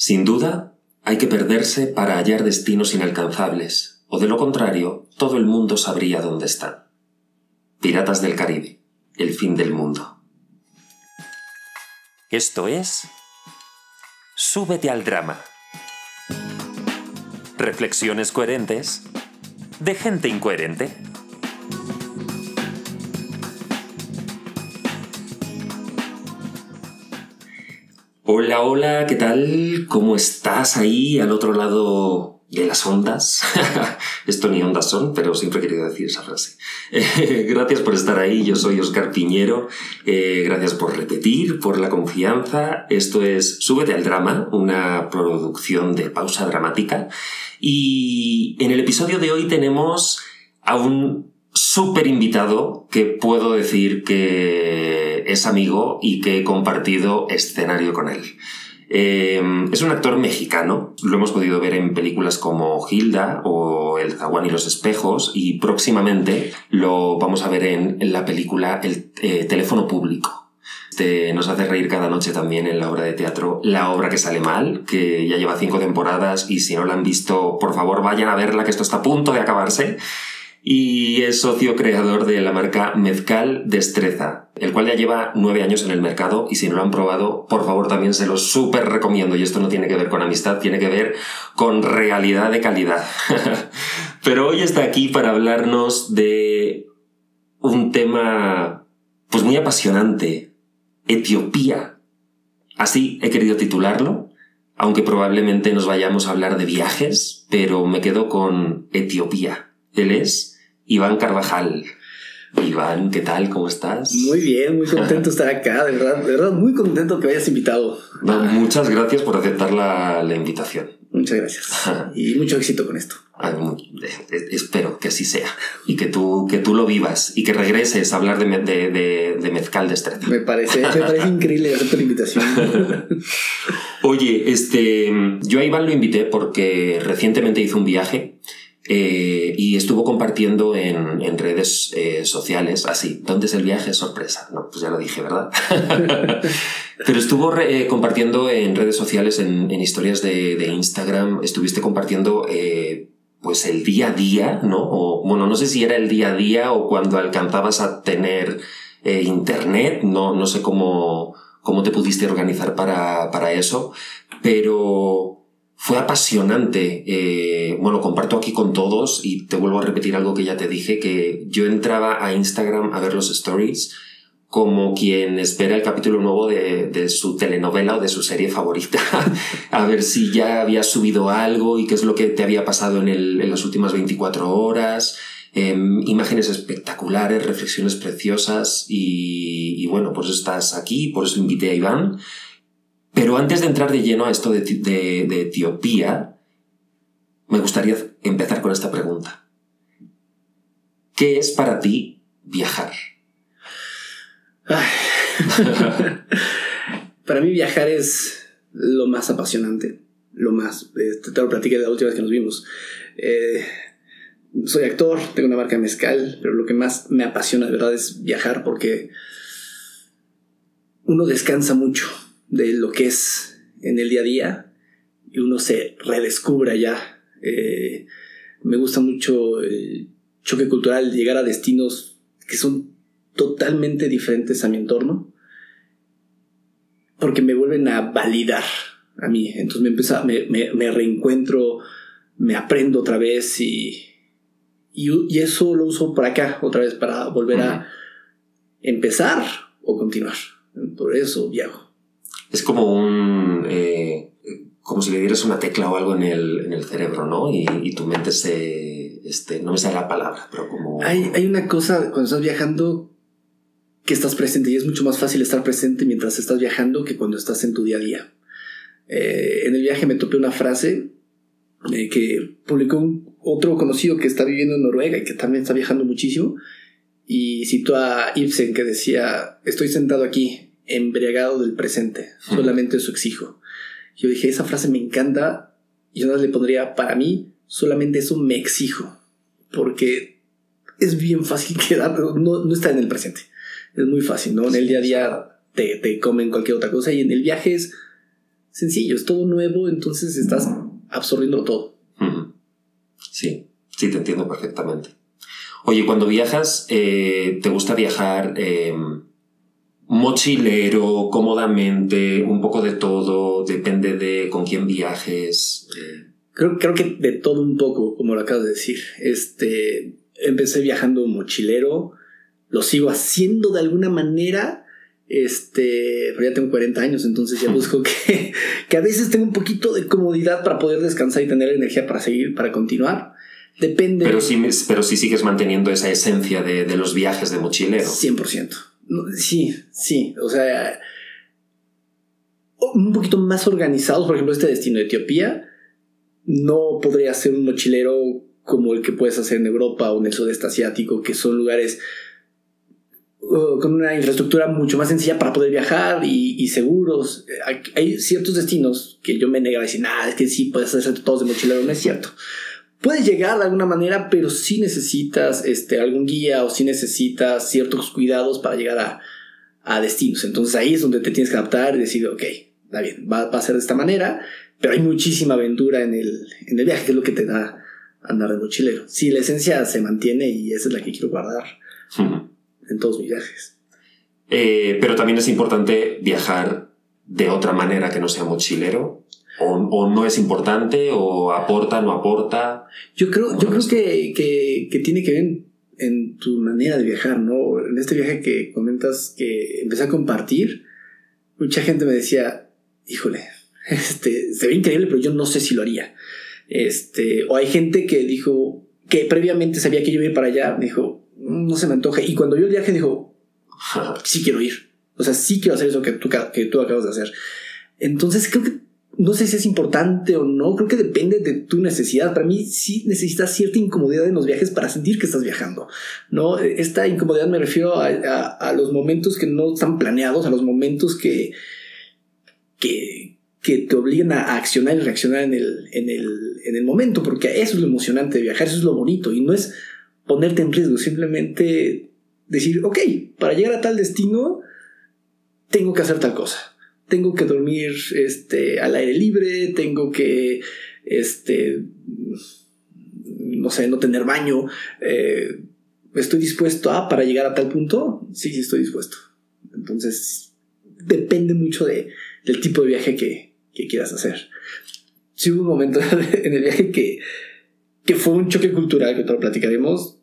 Sin duda, hay que perderse para hallar destinos inalcanzables, o de lo contrario, todo el mundo sabría dónde están. Piratas del Caribe, el fin del mundo. Esto es Súbete al drama. Reflexiones coherentes de gente incoherente. Hola, hola, ¿qué tal? ¿Cómo estás ahí al otro lado de las ondas? Esto ni ondas son, pero siempre he querido decir esa frase. gracias por estar ahí, yo soy Oscar Piñero. Eh, gracias por repetir, por la confianza. Esto es Súbete al Drama, una producción de pausa dramática. Y en el episodio de hoy tenemos a un súper invitado que puedo decir que es amigo y que he compartido escenario con él. Eh, es un actor mexicano, lo hemos podido ver en películas como Hilda o El zaguán y los espejos y próximamente lo vamos a ver en, la película El eh, teléfono público. Este nos hace reír cada noche también en la obra de teatro La obra que sale mal, que ya lleva cinco temporadas y si no la han visto, por favor vayan a verla que esto está a punto de acabarse y es socio creador de la marca Mezcal Destreza, el cual ya lleva nueve años en el mercado y si no lo han probado, por favor también se lo súper recomiendo y esto no tiene que ver con amistad, tiene que ver con realidad de calidad. Pero hoy está aquí para hablarnos de un tema pues muy apasionante, Etiopía. Así he querido titularlo, aunque probablemente nos vayamos a hablar de viajes, pero me quedo con Etiopía. Él es Iván Carvajal. Iván, ¿qué tal? ¿Cómo estás? Muy bien, muy contento de estar acá, de verdad, de verdad, muy contento que me hayas invitado. muchas gracias por aceptar la, invitación. Muchas gracias. y mucho éxito con esto. Ah, espero que así sea. Y que tú, que tú lo vivas y que regreses a hablar de, de, de, mezcal de estrella. Me parece, me parece increíble aceptar la invitación. Oye, este, yo a Iván lo invité porque recientemente hizo un viaje eh, y estuvo compartiendo en, en redes eh, sociales, así, ¿dónde es el viaje? Sorpresa. No, pues ya lo dije, ¿verdad? Pero estuvo eh, compartiendo en redes sociales, en, en historias de, de, Instagram, estuviste compartiendo pues el día a día, ¿no? O, bueno, no sé si era el día a día o cuando alcanzabas a tener internet, no, no sé cómo, cómo te pudiste organizar para, para eso, pero fue apasionante. Eh, bueno, comparto aquí con todos y te vuelvo a repetir algo que ya te dije, que yo entraba a Instagram a ver los stories como quien espera el capítulo nuevo de, su telenovela o de su serie favorita, a ver si ya había subido algo y qué es lo que te había pasado en, las últimas 24 horas. Em, imágenes espectaculares, reflexiones preciosas y, y bueno, pues estás aquí, por eso invité a Iván pero antes de entrar de lleno a esto de, Etiopía, me gustaría empezar con esta pregunta. ¿Qué es para ti viajar? para mí viajar es lo más apasionante, lo más, eh, te lo platiqué la última vez que nos vimos. Eh, soy actor, tengo una marca mezcal, pero lo que más me apasiona de verdad es viajar porque uno descansa mucho de lo que es en el día a día y uno se redescubre allá. Eh, me gusta mucho el choque cultural, llegar a destinos que son totalmente diferentes a mi entorno, porque me vuelven a validar a mí. Entonces me, empieza, me, me, reencuentro, me aprendo otra vez y, y, eso lo uso para acá, otra vez, para volver a empezar o continuar. Por eso viajo es como un... Eh, como si le dieras una tecla o algo en el, en el cerebro, ¿no? Y, tu mente se... Este, no me sale la palabra, pero como... Hay, hay una cosa cuando estás viajando que estás presente y es mucho más fácil estar presente mientras estás viajando que cuando estás en tu día a día. Eh, en el viaje me topé una frase eh, que publicó un, otro conocido que está viviendo en Noruega y que también está viajando muchísimo y citó a Ibsen que decía, estoy sentado aquí embriagado del presente, solamente eso exijo. Yo dije, esa frase me encanta, y yo le pondría, para mí, solamente eso me exijo, porque es bien fácil quedar, no, no estar en el presente, es muy fácil, ¿no? En el día a día te, te comen cualquier otra cosa y en el viaje es sencillo, es todo nuevo, entonces estás absorbiendo todo. Sí, sí, te entiendo perfectamente. Oye, cuando viajas, eh, ¿te gusta viajar eh, mochilero, cómodamente, un poco de todo? Depende de con quién viajes. eh, Creo, creo que de todo un poco, como lo acabas de decir. Este, empecé viajando mochilero, lo sigo haciendo de alguna manera, este, pero ya tengo 40 años, entonces ya busco que, que a veces tengo un poquito de comodidad para poder descansar y tener energía para seguir, para continuar. Depende. pero, sí, pero sí sigues manteniendo esa esencia de, de los viajes de mochilero. 100%. Sí, sí. O sea, un poquito más organizados. Por ejemplo, este destino de Etiopía no podría ser un mochilero como el que puedes hacer en Europa o en el sudeste asiático, que son lugares uh, con una infraestructura mucho más sencilla para poder viajar y, seguros. Hay, hay ciertos destinos que yo me negaba a decir, nada, es que sí, puedes hacer todos de mochilero. No es cierto. Puedes llegar de alguna manera, pero sí necesitas este, algún guía o sí necesitas ciertos cuidados para llegar a, a destinos. Entonces ahí es donde te tienes que adaptar y decir, ok, está bien, va, va a ser de esta manera, pero hay muchísima aventura en el, en el viaje, que es lo que te da andar de mochilero. Sí, la esencia se mantiene y esa es la que quiero guardar en todos mis viajes. Eh, pero también es importante viajar de otra manera que no sea mochilero. O, o no es importante, o aporta, no aporta. Yo creo, yo creo que, que, que tiene que ver en, en tu manera de viajar, ¿no? En este viaje que comentas que empecé a compartir, mucha gente me decía, híjole, este, se ve increíble, pero yo no sé si lo haría. Este, o hay gente que dijo que previamente sabía que yo iba a ir para allá, me dijo, "Mm, no se me antoja. Y cuando vio el viaje dijo, sí quiero ir. O sea, sí quiero hacer eso que tú, que tú acabas de hacer. Entonces creo que no sé si es importante o no, creo que depende de tu necesidad. Para mí sí necesitas cierta incomodidad en los viajes para sentir que estás viajando, ¿no? Esta incomodidad me refiero a, los momentos que no están planeados, a los momentos que, que, que te obligan a accionar y reaccionar en el, en, el, en el momento, porque eso es lo emocionante de viajar, eso es lo bonito, y no es ponerte en riesgo, simplemente decir, ok, para llegar a tal destino, tengo que hacer tal cosa. Tengo que dormir este, al aire libre, tengo que, este, no sé, no tener baño. eh, ¿Estoy dispuesto a para llegar a tal punto? Sí, sí, estoy dispuesto. Entonces, depende mucho de, del tipo de viaje que, que quieras hacer. Sí hubo un momento en el viaje que, que fue un choque cultural, que te lo platicaremos,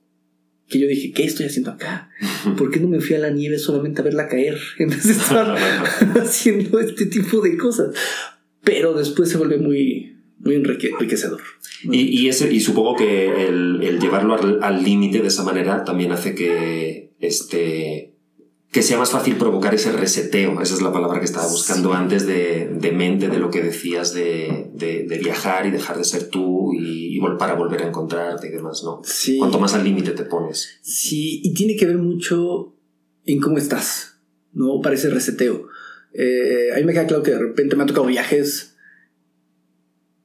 que yo dije, ¿qué estoy haciendo acá? ¿Por qué no me fui a la nieve solamente a verla caer? En vez de estar haciendo este tipo de cosas. Pero después se vuelve muy, muy enrique- enriquecedor. Y, y, ese, y supongo que el, el llevarlo al límite de esa manera también hace que, este, que sea más fácil provocar ese reseteo. Esa es la palabra que estaba buscando Sí. antes de, de mente, de lo que decías de, de- de viajar y dejar de ser tú y, para volver a encontrarte y demás, ¿no? Sí. Cuanto más al límite te pones. Sí, y tiene que ver mucho en cómo estás, ¿no? Parece reseteo. Eh, a mí me queda claro que de repente me ha tocado viajes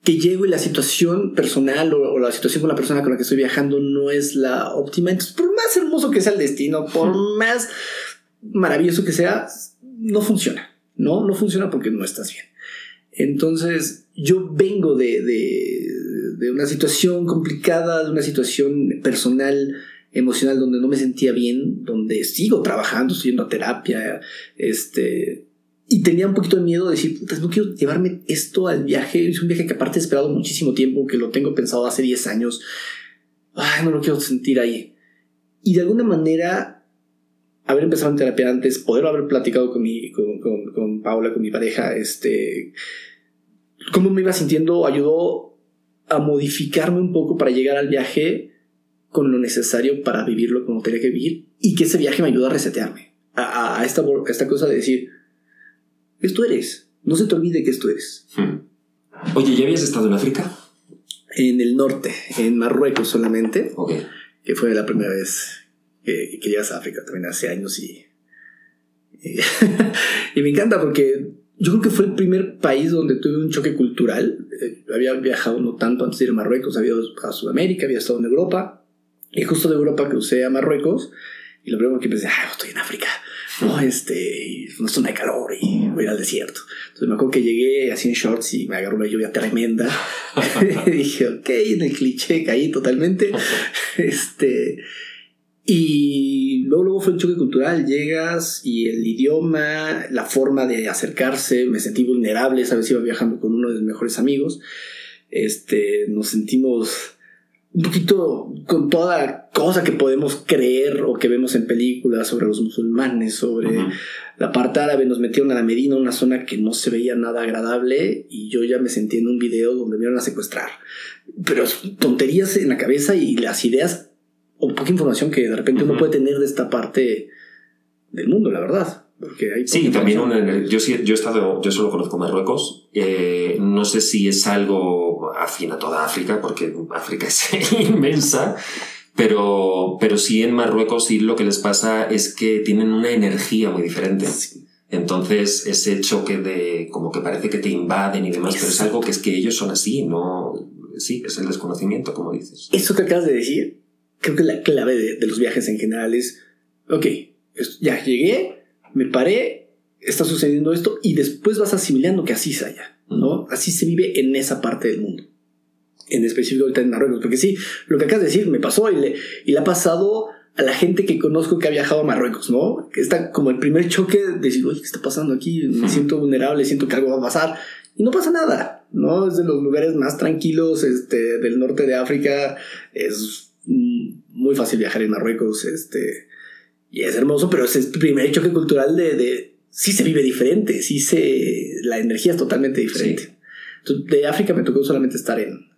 que llego y la situación personal o, o la situación con la persona con la que estoy viajando no es la óptima. Entonces, por más hermoso que sea el destino, por más maravilloso que sea, no funciona, ¿no? No funciona porque no estás bien. Entonces, yo vengo de, de, una situación complicada, de una situación personal, emocional, donde no me sentía bien, donde sigo trabajando, estoy yendo a terapia, este, y tenía un poquito de miedo de decir, no quiero llevarme esto al viaje. Es un viaje que aparte he esperado muchísimo tiempo, que lo tengo pensado hace 10 años. Ay, no lo quiero sentir ahí. Y de alguna manera, haber empezado en terapia antes, poder haber platicado con mi, con, con, con Paula, con mi pareja, este, cómo me iba sintiendo, ayudó a modificarme un poco para llegar al viaje con lo necesario para vivirlo como tenía que vivir y que ese viaje me ayudó a resetearme a, a- esta, a esta cosa de decir, esto eres, no se te olvide que esto eres. Hmm. Oye, ¿ya habías estado en África? En el norte, en Marruecos solamente, Ok. que fue la primera vez que, que llegas a África, también hace años y, y, y me encanta porque yo creo que fue el primer país donde tuve un choque cultural. Eh, había viajado no tanto antes de ir a Marruecos, había ido a Sudamérica, había estado en Europa y justo de Europa crucé a Marruecos Y lo primero que pensé, ah, estoy en África. No, este, una zona de calor y voy al desierto. Entonces me acuerdo que llegué así en shorts y me agarró una lluvia tremenda. y dije, ok, en el cliché caí totalmente. este, y luego, luego fue un choque cultural, llegas y el idioma, la forma de acercarse, me sentí vulnerable, esa vez iba viajando con uno de mis mejores amigos, este, nos sentimos un poquito con toda cosa que podemos creer o que vemos en películas sobre los musulmanes, sobre la parte árabe, nos metieron a la Medina, una zona que no se veía nada agradable y yo ya me sentí en un video donde me iban a secuestrar. Pero tonterías en la cabeza y las ideas o poca información que de repente uno puede tener de esta parte del mundo, la verdad. Porque hay sí, también yo, yo he estado, yo solo conozco Marruecos. Eh, no sé si es algo afín a toda África, porque África es inmensa. Pero, pero sí en Marruecos sí lo que les pasa es que tienen una energía muy diferente. Entonces, ese choque de como que parece que te invaden y demás, pero es algo que es que ellos son así, no. Sí, es el desconocimiento, como dices. Eso que acabas de decir creo que la clave de, los viajes en general es, ok, ya llegué, me paré, está sucediendo esto y después vas asimilando que así se haya, ¿no? Así se vive en esa parte del mundo. En específico ahorita en Marruecos, porque sí, lo que acabas de decir me pasó y le, y le ha pasado a la gente que conozco que ha viajado a Marruecos, ¿no? Que está como el primer choque de decir, oye, ¿qué está pasando aquí? Me siento vulnerable, siento que algo va a pasar. Y no pasa nada, ¿no? Es de los lugares más tranquilos este, del norte de África. Es muy fácil viajar en Marruecos, este, y es hermoso, pero es el primer choque cultural de, de sí se vive diferente, sí se, la energía es totalmente diferente. de África me tocó solamente estar en,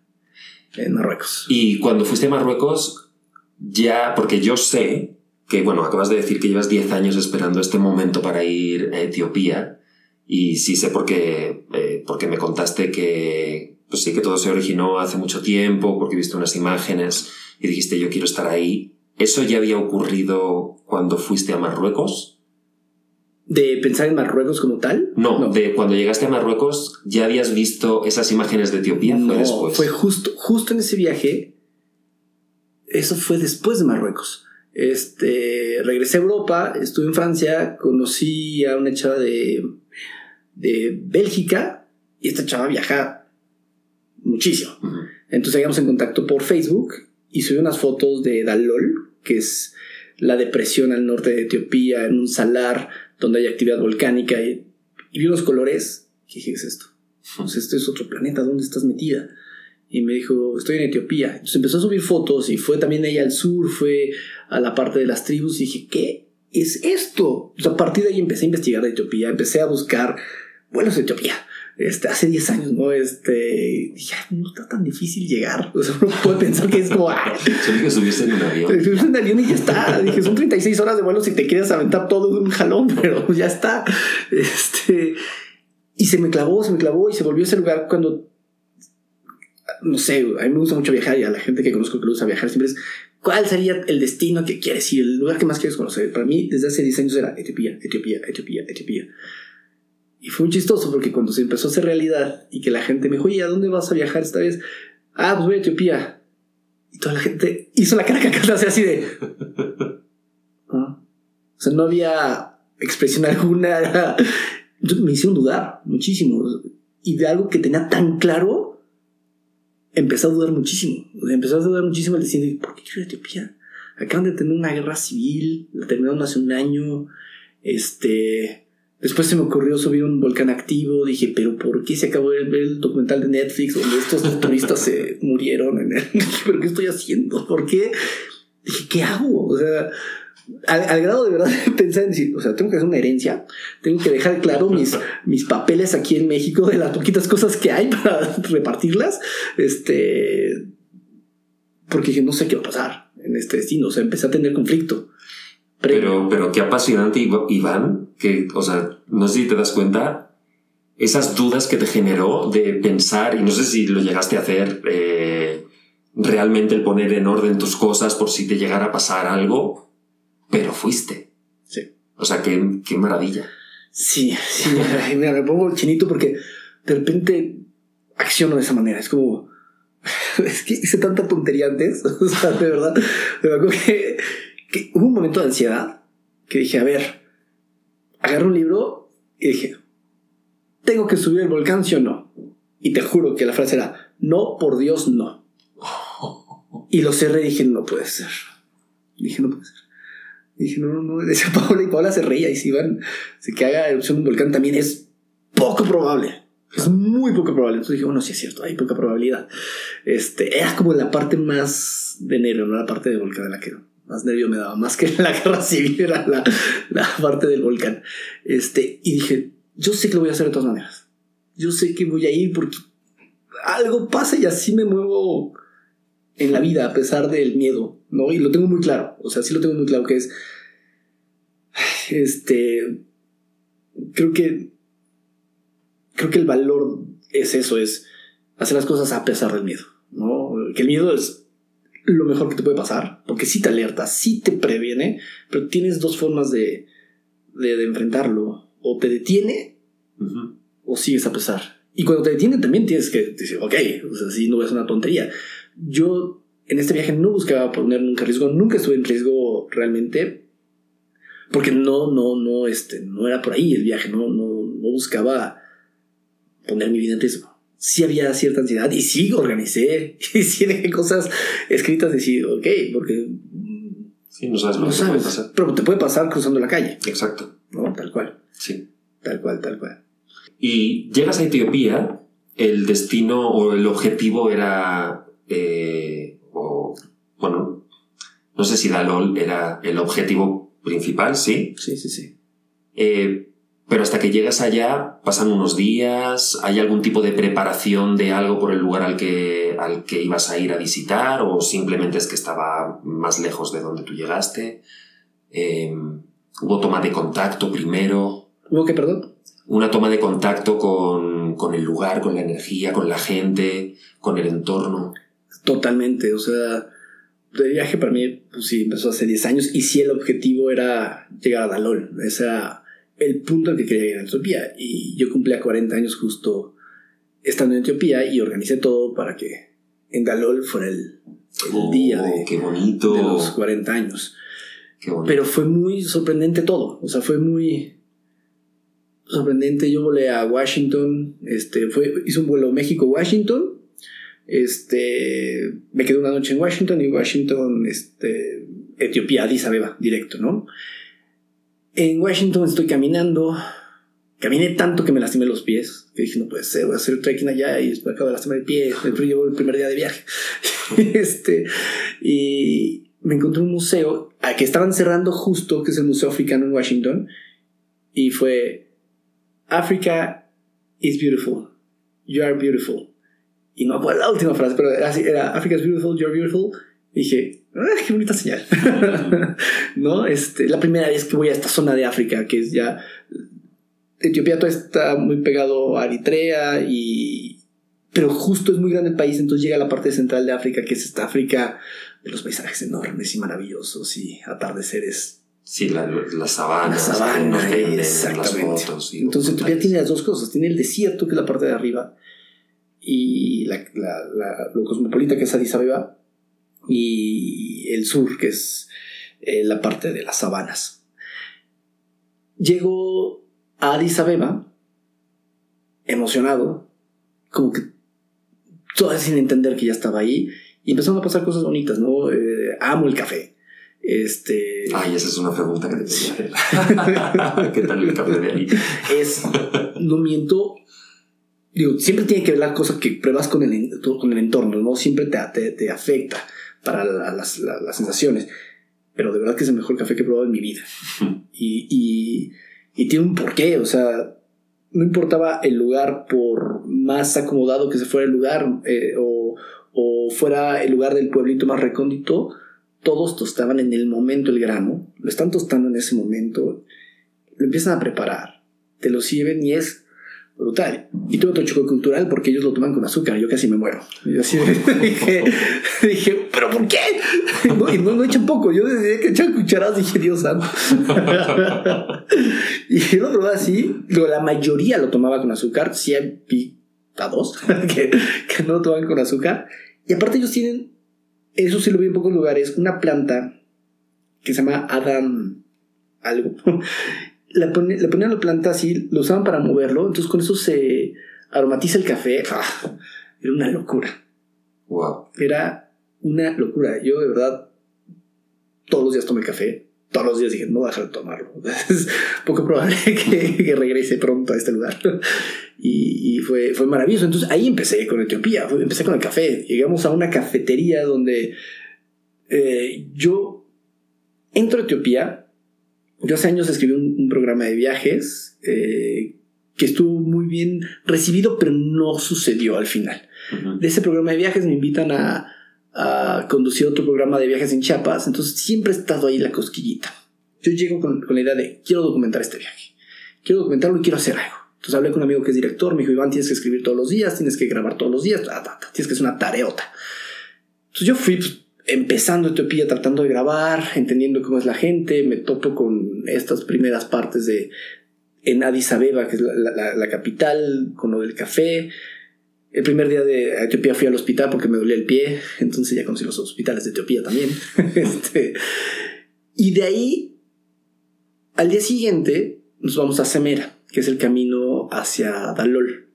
en Marruecos. Y cuando fuiste a Marruecos, ya, porque yo sé que, bueno, acabas de decir que llevas 10 años esperando este momento para ir a Etiopía, y sí sé porque, eh, porque me contaste que, pues sí, que todo se originó hace mucho tiempo, porque viste unas imágenes y dijiste yo quiero estar ahí. ¿Eso ya había ocurrido cuando fuiste a Marruecos? ¿De pensar en Marruecos como tal? No, de cuando llegaste a Marruecos, ¿ya habías visto esas imágenes de Etiopía? No, fue después. Fue justo, justo en ese viaje. Eso fue después de Marruecos. Este, regresé a Europa, estuve en Francia, conocí a una chava de, de Bélgica y esta chava viaja muchísimo. Entonces seguimos en contacto por Facebook y subí unas fotos de Dalol, que es la depresión al norte de Etiopía, en un salar donde hay actividad volcánica, y, vi unos colores. ¿Qué dije, es esto? Pues este es otro planeta, ¿dónde estás metida? Y me dijo, estoy en Etiopía. Entonces empezó a subir fotos y fue también ella al sur, fue a la parte de las tribus y dije, ¿qué es esto? a partir de ahí empecé a investigar de Etiopía, empecé a buscar vuelos de Etiopía este, hace 10 años, ¿no? Este, dije, no está tan difícil llegar. O sea, uno puede pensar que es como, ah, Solo que subirse en un avión. Subirse en un avión y ya está. Dije, son 36 horas de vuelo si te quieres aventar todo de un jalón, pero ya está. Este, y se me clavó, se me clavó y se volvió ese lugar cuando, no sé, a mí me gusta mucho viajar y a la gente que conozco que le gusta viajar siempre es, ¿cuál sería el destino que quieres ir? El lugar que más quieres conocer. Para mí, desde hace 10 años era Etiopía, Etiopía, Etiopía, Etiopía. Y fue muy chistoso porque cuando se empezó a hacer realidad y que la gente me dijo, oye, ¿a dónde vas a viajar esta vez? Ah, pues voy a Etiopía. Y toda la gente hizo la cara acá así de... O sea, no había expresión alguna. me hicieron dudar muchísimo. Y de algo que tenía tan claro, empecé a dudar muchísimo. Empezó a dudar muchísimo al decir, ¿por qué quiero ir a Etiopía? Acaban de tener una guerra civil, la terminaron hace un año. Este Después se me ocurrió subir un volcán activo. Dije, pero ¿por qué se acabó de ver el documental de Netflix donde estos turistas se murieron? En el... ¿Pero qué estoy haciendo? ¿Por qué? Dije, ¿qué hago? O sea, al, grado de verdad de pensar en decir, o sea, tengo que hacer una herencia, tengo que dejar claro mis, mis papeles aquí en México de las poquitas cosas que hay para repartirlas. Este, porque dije, no sé qué va a pasar en este destino. O sea, empecé a tener conflicto. Pero, pero qué apasionante, Iván, que, o sea, no sé si te das cuenta, esas dudas que te generó de pensar, y no sé si lo llegaste a hacer, eh, realmente el poner en orden tus cosas por si te llegara a pasar algo, pero fuiste. Sí. O sea, qué, qué maravilla. Sí, sí, mira, me pongo chinito porque de repente acciono de esa manera. Es como, es que hice tanta tontería antes, o sea, de verdad, de verdad que que hubo un momento de ansiedad que dije, a ver, agarro un libro y dije, ¿tengo que subir el volcán, sí o no? Y te juro que la frase era, no, por Dios, no. Y lo cerré y dije, no puede ser. Dije, no puede ser. Dije, no, no, no. Decía Paola y Paola se reía y si van, si que haga erupción un volcán también es poco probable. Es muy poco probable. Entonces dije, bueno, sí es cierto, hay poca probabilidad. Este, era como la parte más de nervio, no la parte del volcán de la que más nervio me daba, más que la guerra civil, era la, la parte del volcán. Este, y dije, yo sé que lo voy a hacer de todas maneras. Yo sé que voy a ir porque algo pasa y así me muevo en la vida a pesar del miedo, ¿no? Y lo tengo muy claro, o sea, sí lo tengo muy claro que es, este, creo que, creo que el valor es eso, es hacer las cosas a pesar del miedo, ¿no? Que el miedo es lo mejor que te puede pasar, porque sí te alerta, sí te previene, pero tienes dos formas de, de, enfrentarlo, o te detiene o sigues a pesar. Y cuando te detiene también tienes que decir, ok, o sea, no es una tontería, yo en este viaje no buscaba poner nunca riesgo, nunca estuve en riesgo realmente, porque no, no, no, este, no era por ahí el viaje, no, no, no buscaba poner mi vida en riesgo. Sí había cierta ansiedad y sí organicé y sí dejé cosas escritas de decir, ok, porque... Sí, no sabes lo no que te puede sabes, pasar. pero te puede pasar cruzando la calle, Exacto. ¿no? Tal cual, Sí. tal cual, tal cual. Y llegas a Etiopía, el destino o el objetivo era. eh, o, bueno, no sé si Dalol era el objetivo principal, sí. Sí, sí, sí. Eh, pero hasta que llegas allá pasan unos días, ¿hay algún tipo de preparación de algo por el lugar al que, al que ibas a ir a visitar o simplemente es que estaba más lejos de donde tú llegaste? Eh, ¿Hubo toma de contacto primero? ¿Hubo que, perdón? Una toma de contacto con, con el lugar, con la energía, con la gente, con el entorno. Totalmente, o sea, el viaje para mí, pues sí, empezó hace 10 años y sí el objetivo era llegar a Dalol, ese era el punto al que quería llegar a Etiopía y yo cumplía 40 años justo estando en Etiopía y organicé todo para que en Dalol fuera el, el día de, Oh, qué bonito. de los 40 años. Qué bonito. Pero fue muy sorprendente todo, o sea, fue muy sorprendente. Yo volé a Washington, este, fue, hice un vuelo México-Washington, este, me quedé una noche en Washington y Washington, este, Etiopía, Addis Abeba, directo, ¿no? En Washington estoy caminando, caminé tanto que me lastimé los pies, que dije, no puede ser, voy a hacer trekking allá y después acabo de lastimar el pie, pero llevo el primer día de viaje. este, y me encontré un museo a que estaban cerrando justo, que es el Museo Africano en Washington, y fue Africa is beautiful, you are beautiful. Y no fue la última frase, pero así, era Africa is beautiful, you are beautiful. Dije, ah, qué bonita señal. ¿No? Este, la primera vez que voy a esta zona de África, que es ya. Etiopía está muy pegado a Eritrea y. Pero justo es muy grande el país, entonces llega a la parte central de África, que es esta África de los paisajes enormes y maravillosos y atardeceres Sí, la, la sabana. la sabana, las las exactamente. fotos y Entonces Etiopía tiene las dos cosas. Tiene el desierto, que es la parte de arriba, y la, la- la- lo cosmopolita, que es Addis Abeba, y el sur, que es eh, la parte de las sabanas. Llego a Addis Abeba, emocionado, como que todavía sin entender que ya estaba ahí, y empezaron a pasar cosas bonitas, ¿no? Eh, amo el café. Este. Ay, esa es una pregunta que te quería. ¿Qué tal el café de ahí? es, no miento, digo, siempre tiene que ver la cosa que pruebas con el, con el entorno, ¿no? Siempre te, te, te afecta para la- las, la- las sensaciones, pero de verdad que es el mejor café que he probado en mi vida. Y, y, y tiene un porqué, o sea, no importaba el lugar, por más acomodado que se fuera el lugar, eh, o, o fuera el lugar del pueblito más recóndito, todos tostaban en el momento el grano, lo están tostando en ese momento, lo empiezan a preparar, te lo sirven y es brutal. Y tuve otro choque cultural porque ellos lo toman con azúcar, yo casi me muero. Y así dije, dije, ¿pero por qué? Y no, no echan poco, yo desde que echan cucharadas dije, Dios santo. y lo probé así, la mayoría lo tomaba con azúcar, 100 y a dos, que no lo toman con azúcar. Y aparte ellos tienen, eso sí lo vi en pocos lugares, una planta que se llama Adam algo. Le, pone- le ponían la planta así, lo usaban para moverlo, entonces con eso se aromatiza el café. ¡Ah! Era una locura. Wow. Era una locura. Yo de verdad todos los días tomé café. Todos los días dije, no voy a dejar de tomarlo. Es poco probable que, que regrese pronto a este lugar. Y, y fue, fue maravilloso. Entonces ahí empecé con Etiopía. Empecé con el café. Llegamos a una cafetería donde eh, yo entro a Etiopía. Yo hace años escribí un, un programa de viajes eh, que estuvo muy bien recibido, pero no sucedió al final Ujú. de ese programa de viajes me invitan a, a conducir otro programa de viajes en Chiapas, entonces siempre he estado ahí la cosquillita. Yo llego con, con la idea de quiero documentar este viaje, quiero documentarlo y quiero hacer algo. Entonces hablé con un amigo que es director, me dijo, Iván, tienes que escribir todos los días, tienes que grabar todos los días, tienes que hacer una tareota. Entonces yo fui pues, empezando Etiopía, tratando de grabar, entendiendo cómo es la gente, me topo con estas primeras partes de en Addis Abeba, que es la, la- la capital, con lo del café, el primer día de Etiopía fui al hospital porque me dolía el pie, entonces ya conocí los hospitales de Etiopía también. Este, y de ahí, al día siguiente, nos vamos a Semera, que es el camino hacia Dalol.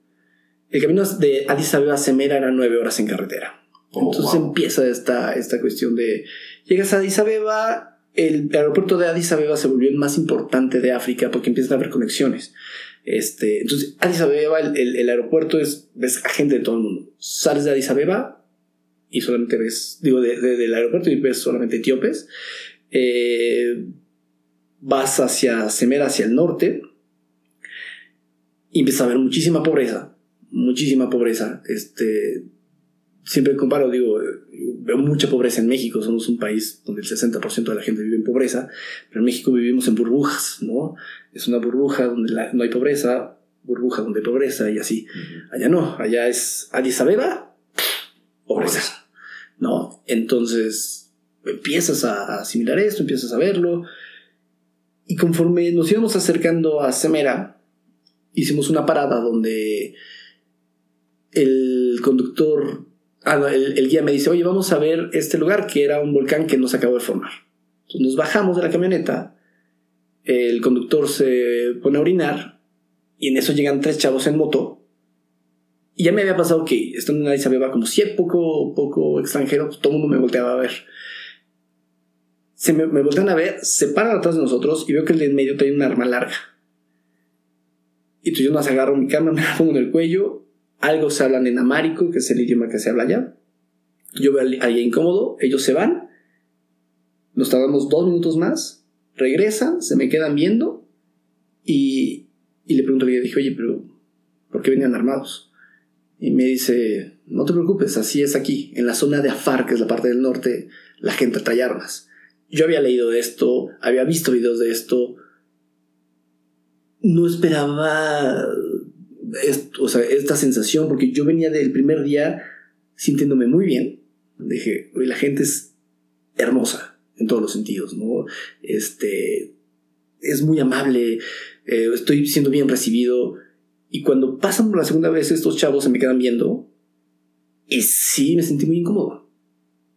El camino de Addis Abeba a Semera era nueve horas en carretera. Oh, Entonces wow. empieza esta, esta cuestión de llegas a Addis Abeba, el aeropuerto de Addis Abeba se volvió el más importante de África porque empiezan a haber conexiones. Este, entonces, Addis Abeba, el, el- el aeropuerto es, ves a gente de todo el mundo. Sales de Addis Abeba y solamente ves, digo, de- de- del aeropuerto y ves solamente etíopes. Eh, vas hacia Semera, hacia el norte, y empiezas a ver muchísima pobreza, muchísima pobreza. Este, siempre comparo, digo, veo mucha pobreza en México, somos un país donde el 60% de la gente vive en pobreza, pero en México vivimos en burbujas, ¿no? Es una burbuja donde la- no hay pobreza, burbuja donde hay pobreza y así. Allá no, allá es Addis Abeba, pobreza, ¿no? Entonces empiezas a asimilar esto, empiezas a verlo, y conforme nos íbamos acercando a Semera, hicimos una parada donde el conductor, el, el guía me dice, oye, vamos a ver este lugar que era un volcán que nos acabó de formar. Entonces nos bajamos de la camioneta, el conductor se pone a orinar y en eso llegan tres chavos en moto. Y ya me había pasado que estando en Addis Abeba, como si poco, poco extranjero, pues, todo el mundo me volteaba a ver. Se me, me voltean a ver, se paran atrás de nosotros y veo que el de en medio trae un arma larga. Y entonces yo nos agarro mi cámara, me la pongo en el cuello. Algo se hablan en amárico, que es el idioma que se habla allá. Yo veo a alguien incómodo, ellos se van. Nos tardamos dos minutos más, regresan, se me quedan viendo y, y le pregunto, le dije, oye, pero ¿por qué venían armados? Y me dice, no te preocupes, así es aquí. En la zona de Afar, que es la parte del norte, la gente trae armas. Yo había leído de esto, había visto videos de esto. No esperaba esta sensación, porque yo venía del primer día sintiéndome muy bien. Dije, "Oye, la gente es hermosa en todos los sentidos, ¿no? Este, es muy amable, eh, estoy siendo bien recibido. Y cuando pasan por la segunda vez, estos chavos se me quedan viendo. Y sí, me sentí muy incómodo.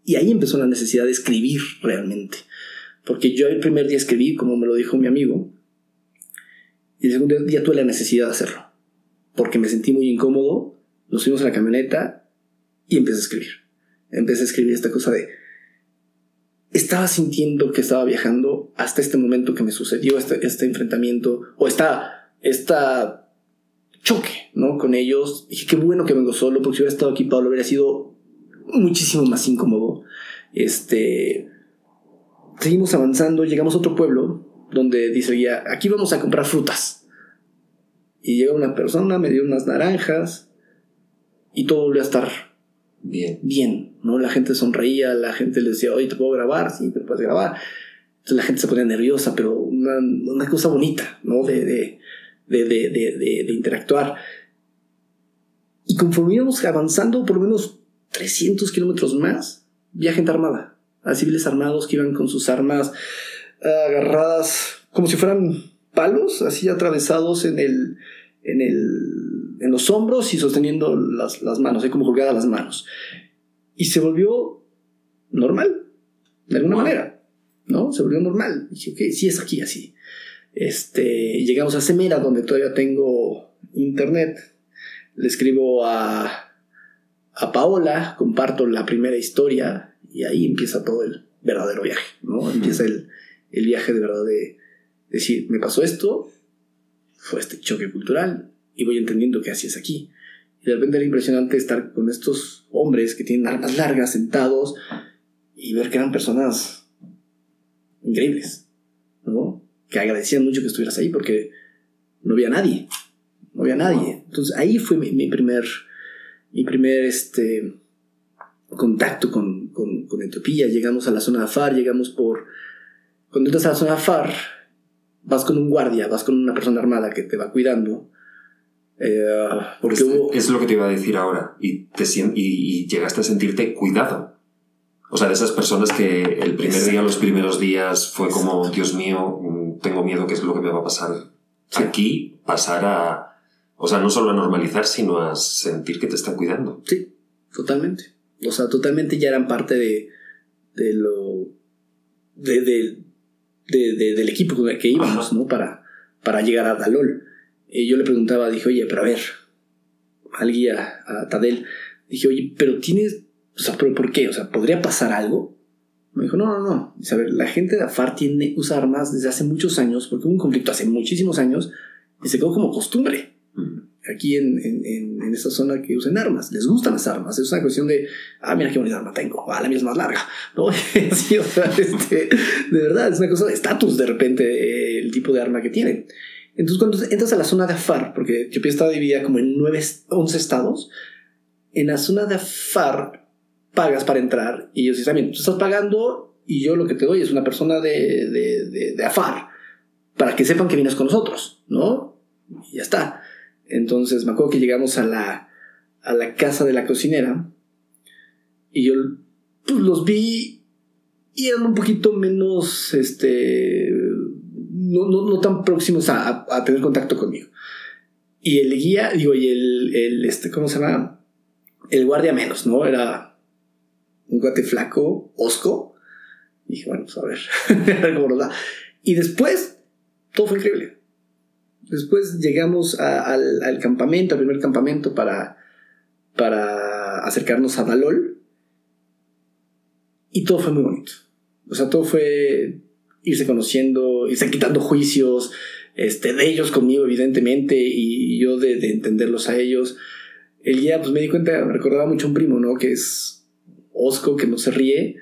Y ahí empezó la necesidad de escribir realmente. Porque yo el primer día escribí, como me lo dijo mi amigo. Y el segundo día tuve la necesidad de hacerlo. Porque me sentí muy incómodo. Nos fuimos a la camioneta y empecé a escribir. Empecé a escribir esta cosa de... Estaba sintiendo que estaba viajando hasta este momento que me sucedió este, este enfrentamiento o esta, esta choque, ¿no? Con ellos. Dije, qué bueno que vengo solo, porque si hubiera estado aquí, Pablo, hubiera sido muchísimo más incómodo. Este. Seguimos avanzando, llegamos a otro pueblo donde dice guía, aquí vamos a comprar frutas. Y llega una persona, me dio unas naranjas y todo volvió a estar Bien. bien, ¿no? La gente sonreía, la gente le decía, oye, ¿te puedo grabar? Sí, te puedes grabar. Entonces la gente se ponía nerviosa, pero una, una cosa bonita, ¿no? De, de, de, de, de, de- de interactuar. Y conforme íbamos avanzando por lo menos 300 kilómetros más, vi gente armada, a civiles armados que iban con sus armas ah, agarradas como si fueran palos, así atravesados en el, en el, en los hombros y sosteniendo las, las manos, ahí como colgadas las manos. Y se volvió normal, de alguna Wow. manera. ¿no? Se volvió normal. dije, ok, sí es aquí así. Este, llegamos a Semera, donde todavía tengo internet. Le escribo a, a Paola, comparto la primera historia y ahí empieza todo el verdadero viaje, ¿no? Empieza el, el viaje de verdad de decir, me pasó esto, fue este choque cultural y voy entendiendo que así es aquí. Y de repente era impresionante estar con estos hombres que tienen armas largas sentados y ver que eran personas increíbles, ¿no? Que agradecían mucho que estuvieras ahí porque no había nadie, no había nadie. Entonces ahí fue mi, mi primer, mi primer este, contacto con, con, con Etiopía. Llegamos a la zona de Afar, llegamos por... Cuando entras a la zona de Afar, vas con un guardia, vas con una persona armada que te va cuidando. Eh, porque es, hubo... es lo que te iba a decir ahora. Y, te, y, y llegaste a sentirte cuidado. O sea, de esas personas que el primer día, Exacto. los primeros días, fue como, Dios mío, mm, tengo miedo, ¿qué es lo que me va a pasar? Sí. Aquí, pasar a. O sea, no solo a normalizar, sino a sentir que te están cuidando. Sí, totalmente. O sea, totalmente ya eran parte de, de lo. De, de- de- de- del equipo con el que íbamos. ¿no? Para, para llegar a Dalol. Y yo le preguntaba, dije, oye, pero a ver, al guía, a Tadel, dije, oye, pero tienes. O sea, ¿pero por qué? O sea, ¿podría pasar algo? Me dijo, no, no, no. Dice, a ver, la gente de Afar tiene, usa armas desde hace muchos años, porque hubo un conflicto hace muchísimos años, y se quedó como costumbre. Aquí en, en, en, esta zona que usan armas. Les gustan las armas. Es una cuestión de, ah, mira qué bonita arma tengo. Ah, la mía es más larga. ¿No? sí, o sea, este, de verdad, es una cosa de estatus de repente eh, el tipo de arma que tienen. Entonces, cuando entras a la zona de Afar, porque Etiopía estaba dividida como en 9, 11 estados, en la zona de Afar pagas para entrar y ellos dicen, también, tú estás pagando y yo lo que te doy es una persona de, de, de, de Afar para que sepan que vienes con nosotros, ¿no? Y ya está. Entonces me acuerdo que llegamos a la, a la casa de la cocinera y yo pues, los vi y eran un poquito menos, este, no, no, no tan próximos a, tener contacto conmigo. Y el guía, digo, y el, el, este, ¿cómo se llama? El guardia menos, ¿no? Era un guate flaco, osco. Dije, bueno, pues a ver. Y después, todo fue increíble. Después llegamos al, campamento, al primer campamento para, acercarnos a Dalol. Y todo fue muy bonito. O sea, todo fue irse conociendo, irse quitando juicios, este, de ellos conmigo, evidentemente, y yo de, de entenderlos a ellos. El guía, pues me di cuenta, me recordaba mucho a un primo, ¿no? Que es Osco, que no se ríe,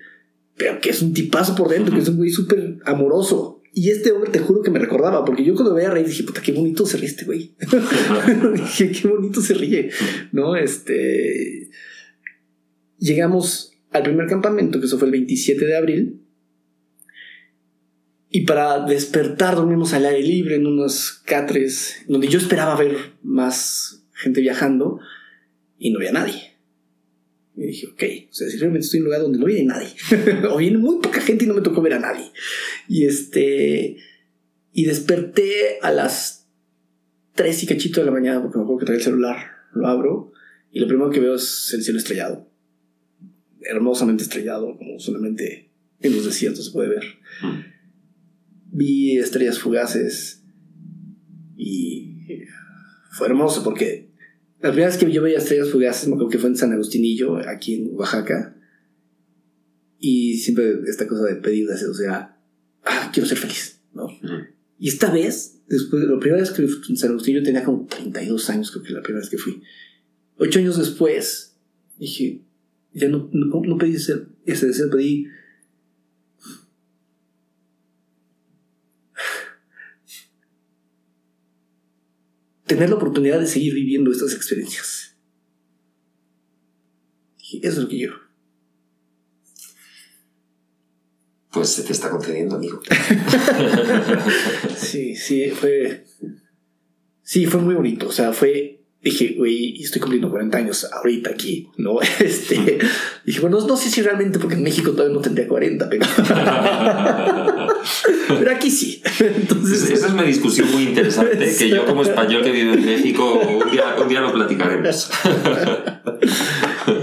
pero que es un tipazo por dentro, que es un güey súper amoroso. Y este hombre, te juro que me recordaba, porque yo cuando veía reír dije, puta, qué bonito se ríe este güey. dije, qué bonito se ríe, ¿no? Este. Llegamos al primer campamento, que eso fue el 27 de abril. Y para despertar dormimos al aire libre en unos catres, donde yo esperaba ver más gente viajando y no había nadie. Y dije, ok, o sea, si realmente estoy en un lugar donde no viene nadie, o viene muy poca gente y no me tocó ver a nadie. Y este, y desperté a las 3 y cachito de la mañana, porque me acuerdo que traía el celular, lo abro, y lo primero que veo es el cielo estrellado. Hermosamente estrellado, como solamente en los desiertos se puede ver. Mm. Vi estrellas fugaces y fue hermoso porque la primera vez que yo veía estrellas fugaces me acuerdo que fue en San Agustinillo, aquí en Oaxaca. Y siempre esta cosa de pedir deseos, o sea, ah, quiero ser feliz, ¿no? Mm. Y esta vez, después, la primera vez que fui en San Agustín, yo tenía como 32 años, creo que la primera vez que fui. Ocho años después, dije, ya no, no, no pedí ese, ese deseo, pedí. Tener la oportunidad de seguir viviendo estas experiencias. Eso es lo que quiero. Pues se te está concediendo, amigo. Sí, sí, fue. Sí, fue muy bonito. O sea, fue. Dije, güey, estoy cumpliendo 40 años ahorita aquí, ¿no? Este. Dije, bueno, no sé si realmente, porque en México todavía no tendría 40, pero. pero aquí sí. Entonces. Esa es una discusión muy interesante que yo como español que vive en México un día, un día lo platicaremos.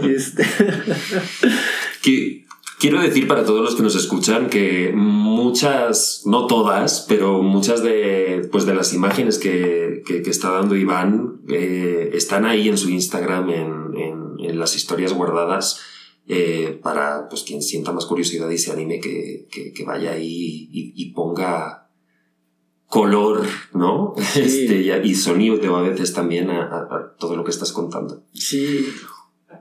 este, que Quiero decir para todos los que nos escuchan que muchas, no todas, pero muchas de, pues de las imágenes que, que, está dando Iván eh, están ahí en su Instagram, en, en, las historias guardadas, eh, para pues, quien sienta más curiosidad y se anime que, que vaya ahí y, ponga color, ¿no? Este, y, sonido a veces también a, a todo lo que estás contando. Sí,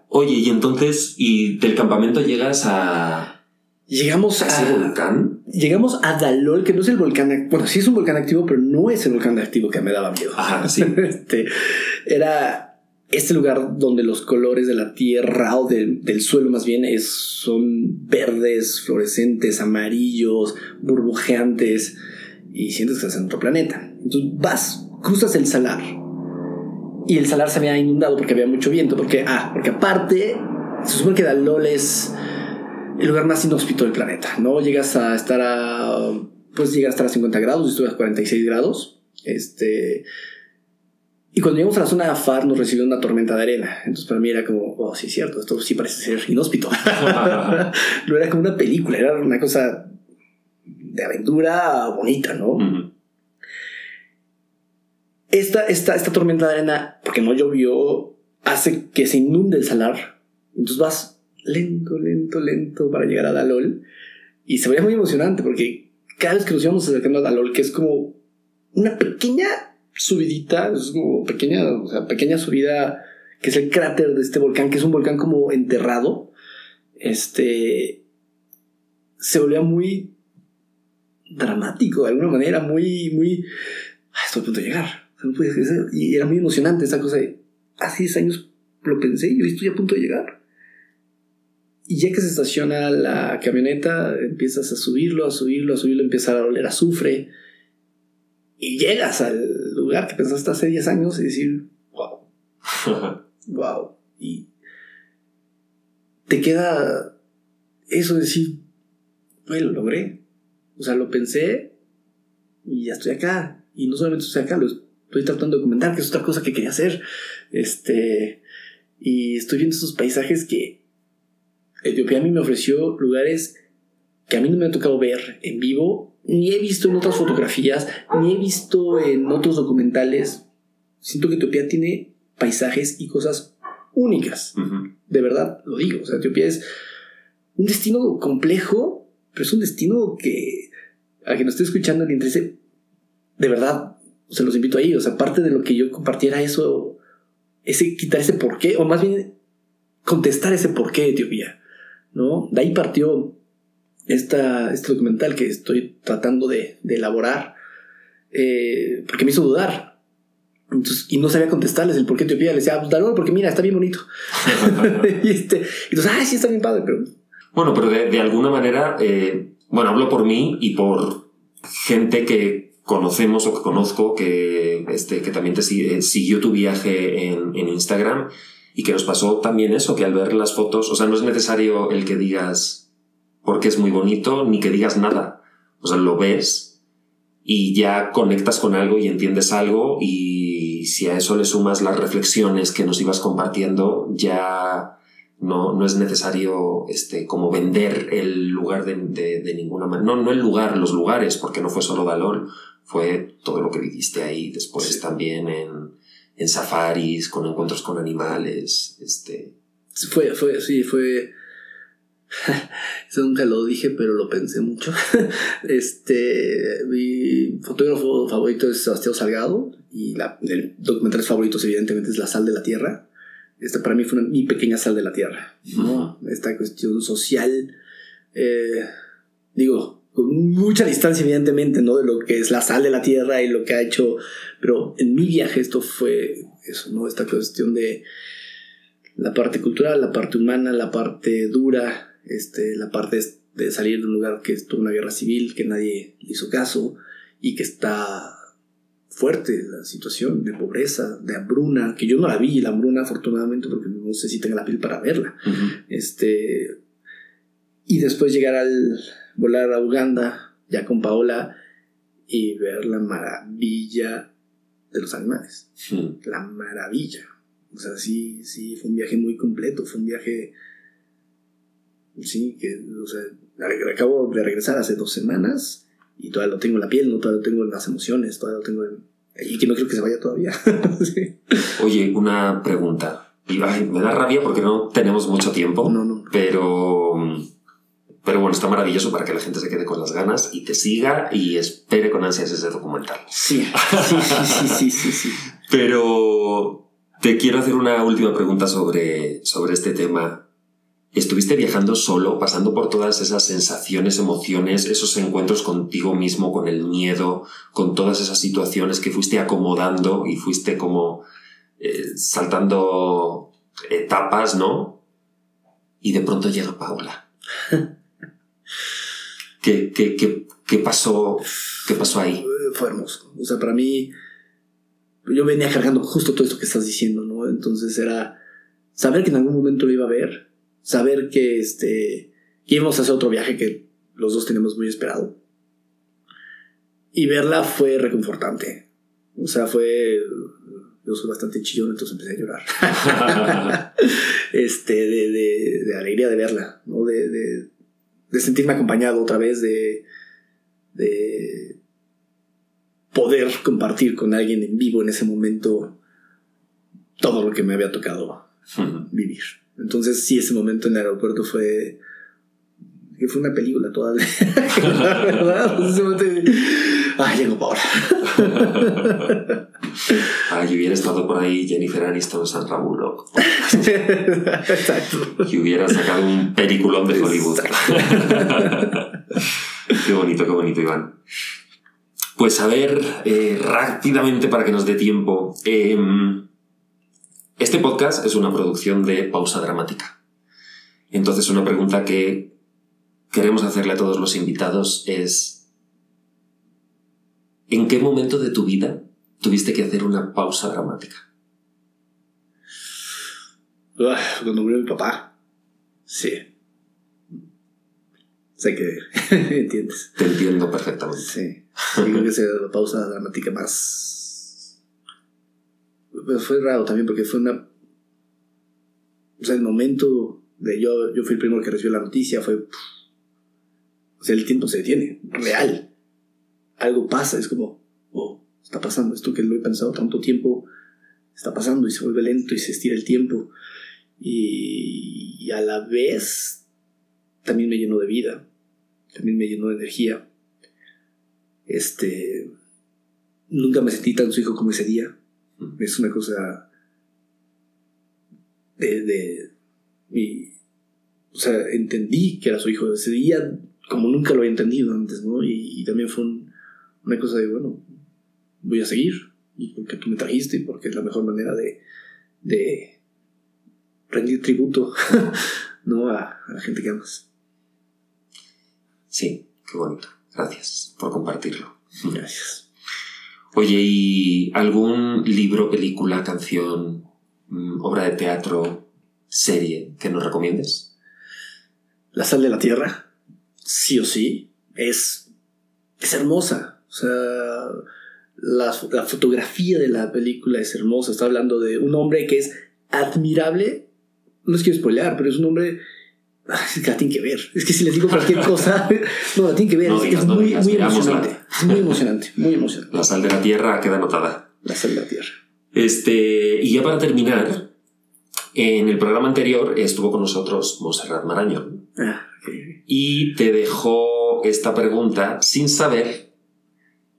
Oye, y entonces, ¿y del campamento llegas a... Llegamos a, ese volcán. Llegamos a Dalol, que no es el volcán. Bueno, sí es un volcán activo, pero no es el volcán activo que me daba miedo. Ajá, sí. este, era este lugar donde los colores de la tierra o del, suelo más bien es, son verdes, fluorescentes, amarillos, burbujeantes y sientes que estás en otro planeta. Entonces vas, cruzas el salar y el salar se había inundado porque había mucho viento. Porque, ah, porque aparte, se supone que Dalol es el lugar más inhóspito del planeta, ¿no? Llegas a estar a. Pues llegas a estar a 50 grados, estuve a 46 grados. Este. Y cuando llegamos a la zona de Afar nos recibió una tormenta de arena. Entonces para mí era como, oh, sí, es cierto, esto sí parece ser inhóspito. no era como una película, era una cosa de aventura bonita, ¿no? esta, esta, esta tormenta de arena, porque no llovió, hace que se inunde el salar. Entonces vas lento, lento, lento para llegar a Dalol. Y se veía muy emocionante porque cada vez que nos íbamos acercando a Dalol, que es como una pequeña subidita, es como pequeña, o sea, pequeña subida, que es el cráter de este volcán, que es un volcán como enterrado, este, se volvía muy dramático de alguna manera, muy, muy, estoy a punto de llegar y era muy emocionante esa cosa de, hace 10 años lo pensé y estoy a punto de llegar. Y ya que se estaciona la camioneta, empiezas a subirlo, a subirlo, a subirlo, empieza a oler azufre. Y llegas al lugar que pensaste hace 10 años y decir, wow. wow. Y te queda eso de decir, bueno, lo logré. O sea, lo pensé y ya estoy acá. Y no solamente estoy acá, lo estoy tratando de documentar, que es otra cosa que quería hacer. Este, y estoy viendo esos paisajes que Etiopía a mí me ofreció lugares que a mí no me ha tocado ver en vivo, ni he visto en otras fotografías, ni he visto en otros documentales. Siento que Etiopía tiene paisajes y cosas únicas. De verdad, lo digo. O sea, Etiopía es un destino complejo, pero es un destino que a quien nos esté escuchando le interese, de verdad, se los invito ahí. O sea, parte de lo que yo compartiera eso, ese quitar ese porqué, o más bien contestar ese porqué de Etiopía. ¿no? De ahí partió esta, este documental que estoy tratando de, elaborar, eh, porque me hizo dudar. y no sabía contestarles el por qué Etiopía. Les decía, ah, pues porque mira, está bien bonito. y este, entonces, ah, sí, está bien padre, pero. Bueno, pero de, alguna manera, eh, bueno, hablo por mí y por gente que conocemos o que conozco que, este, que también te eh, siguió tu viaje en, en, Instagram y que nos pasó también eso, que al ver las fotos, o sea, no es necesario el que digas porque es muy bonito, ni que digas nada. O sea, lo ves y ya conectas con algo y entiendes algo y si a eso le sumas las reflexiones que nos ibas compartiendo, ya no, no es necesario este, como vender el lugar de, de, ninguna manera. No, no el lugar, los lugares, porque no fue solo Dalol, fue todo lo que viviste ahí, después también en, en, safaris, con encuentros con animales, este... Fue, fue, sí, fue... Eso nunca lo dije, pero lo pensé mucho. este, mi fotógrafo favorito es Sebastián Salgado y la, el documental favorito evidentemente es La Sal de la Tierra. Esta para mí fue mi pequeña sal de la Tierra. ¿no? Esta cuestión social. Eh, digo, con mucha distancia evidentemente, ¿no? De lo que es la sal de la tierra y lo que ha hecho, pero en mi viaje esto fue eso, ¿no? Esta cuestión de la parte cultural, la parte humana, la parte dura, este, la parte de salir de un lugar que estuvo una guerra civil, que nadie hizo caso y que está fuerte la situación de pobreza, de hambruna, que yo no la vi, la hambruna afortunadamente porque no sé si tenga la piel para verla. Este y después llegar al volar a Uganda, ya con Paola, y ver la maravilla de los animales. La maravilla. O sea, sí, sí, fue un viaje muy completo, fue un viaje Sí, que, o sea, acabo de regresar hace dos semanas y todavía lo tengo en la piel, no todavía lo tengo en las emociones, todavía lo tengo en... Y que no creo que se vaya todavía. sí. Oye, una pregunta. Y ay, me da rabia porque no tenemos mucho tiempo. No, no. Pero. Pero bueno, está maravilloso para que la gente se quede con las ganas y te siga y espere con ansias ese documental. Sí, sí, sí, sí, sí, sí. Pero te quiero hacer una última pregunta sobre, sobre este tema. ¿Estuviste viajando solo, pasando por todas esas sensaciones, emociones, esos encuentros contigo mismo, con el miedo, con todas esas situaciones que fuiste acomodando y fuiste como eh, saltando etapas, ¿no? Y de pronto llega Paula. ¿Qué, qué, qué, qué pasó, ¿Qué pasó ahí? Fue hermoso. O sea, para mí, yo venía cargando justo todo esto que estás diciendo, ¿no? Entonces era saber que en algún momento lo iba a ver, saber que, este, que íbamos a hacer otro viaje que los dos tenemos muy esperado. Y verla fue reconfortante. O sea, fue yo soy bastante chillón, entonces empecé a llorar. este, de, de, de, alegría de verla, ¿no? De, de, de, sentirme acompañado otra vez, de, de poder compartir con alguien en vivo en ese momento todo lo que me había tocado vivir. Entonces, sí, ese momento en el aeropuerto fue que fue una película toda. la verdad, Ay, llegó Paula. Ay, hubiera estado por ahí Jennifer Aniston San Raúl, Exacto. Y hubiera sacado un peliculón de Hollywood. qué bonito, qué bonito, Iván. Pues a ver, eh, rápidamente para que nos dé tiempo. Em, este podcast es una producción de pausa dramática. Entonces, una pregunta que queremos hacerle a todos los invitados es, ¿en qué momento de tu vida tuviste que hacer una pausa dramática? Cuando murió mi papá. Sí. Sé que entiendes. Te entiendo perfectamente. Sí. creo que esa la pausa dramática más. Pero fue raro también porque fue una. O sea, el momento de yo, yo fui el primero que recibió la noticia, fue. O sea, el tiempo se detiene, real. Algo pasa, es como, oh, está pasando esto que lo he pensado tanto tiempo, está pasando y se vuelve lento y se estira el tiempo. Y, y a la vez también me llenó de vida, también me llenó de energía. Este, nunca me sentí tan su hijo como ese día. Es una cosa de, de o sea, entendí que era su hijo ese día como nunca lo había entendido antes, ¿no? Y, también fue una cosa de, bueno, voy a seguir, y porque tú me trajiste, y porque es la mejor manera de, de rendir tributo, ¿no? A, a la gente que amas. Sí, qué bonito. Gracias por compartirlo. Gracias. Oye, ¿y algún libro, película, canción, mm, obra de teatro, serie que nos recomiendes? La sal de la tierra sí o sí, es, es hermosa. O sea, la, la, fotografía de la película es hermosa. Está hablando de un hombre que es admirable. No es quiero spoilear, pero es un hombre. Es que la tiene que ver. Es que si les digo cualquier cosa, no, la tiene que ver. No es, digas, es no muy, digas, muy veámosla. emocionante. Es muy emocionante, muy emocionante. La sal de la tierra queda anotada. La sal de la tierra. Este, y ya para terminar, en el programa anterior estuvo con nosotros Monserrat Marañón Ah, y te dejó esta pregunta sin saber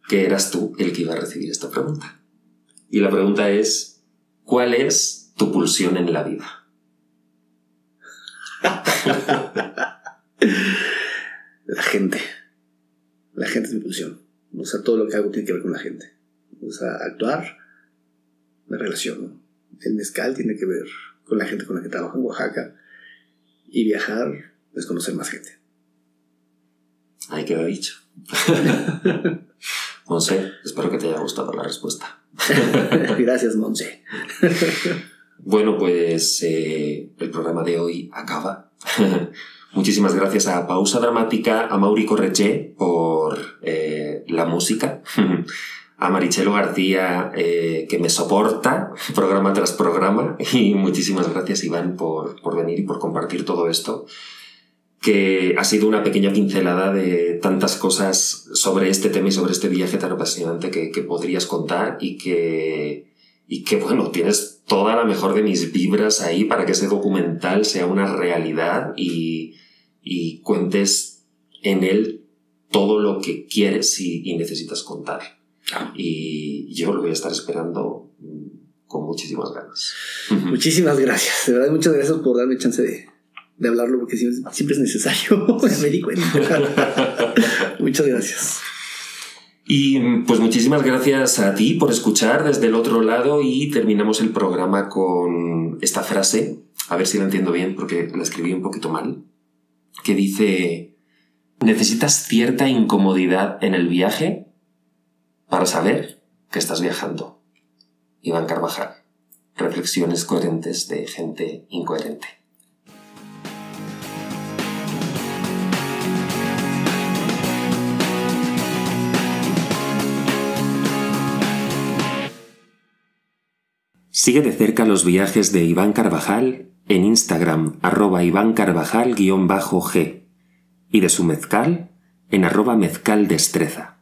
que eras tú el que iba a recibir esta pregunta. Y la pregunta es, ¿cuál es tu pulsión en la vida? La gente. La gente es mi pulsión. O sea, todo lo que hago tiene que ver con la gente. O sea, actuar, me relaciono. El mezcal tiene que ver con la gente con la que trabajo en Oaxaca. Y viajar es conocer más gente. Ahí queda dicho. Monse, espero que te haya gustado la respuesta. Gracias, Monse. Bueno, pues eh, el programa de hoy acaba. Muchísimas gracias a Pausa Dramática, a Mauri Correche por eh, la música, a Marichelo García eh, que me soporta programa tras programa y muchísimas gracias Iván por, por venir y por compartir todo esto. que ha sido una pequeña pincelada de tantas cosas sobre este tema y sobre este viaje tan apasionante que, que podrías contar y que, y que, bueno, tienes toda la mejor de mis vibras ahí para que ese documental sea una realidad y, y cuentes en él todo lo que quieres y, y necesitas contar. Ah. Y yo lo voy a estar esperando mm, con muchísimas ganas. Muchísimas gracias. De verdad, muchas gracias por darme chance de, de hablarlo porque siempre, siempre es necesario. Me di cuenta. muchas gracias. Y pues muchísimas gracias a ti por escuchar desde el otro lado y terminamos el programa con esta frase, a ver si la entiendo bien porque la escribí un poquito mal, que dice, necesitas cierta incomodidad en el viaje para saber que estás viajando. Iván Carvajal, reflexiones coherentes de gente incoherente. Sigue de cerca los viajes de Iván Carvajal en Instagram arroba Iván Carvajal-G y de su mezcal en arroba mezcal destreza.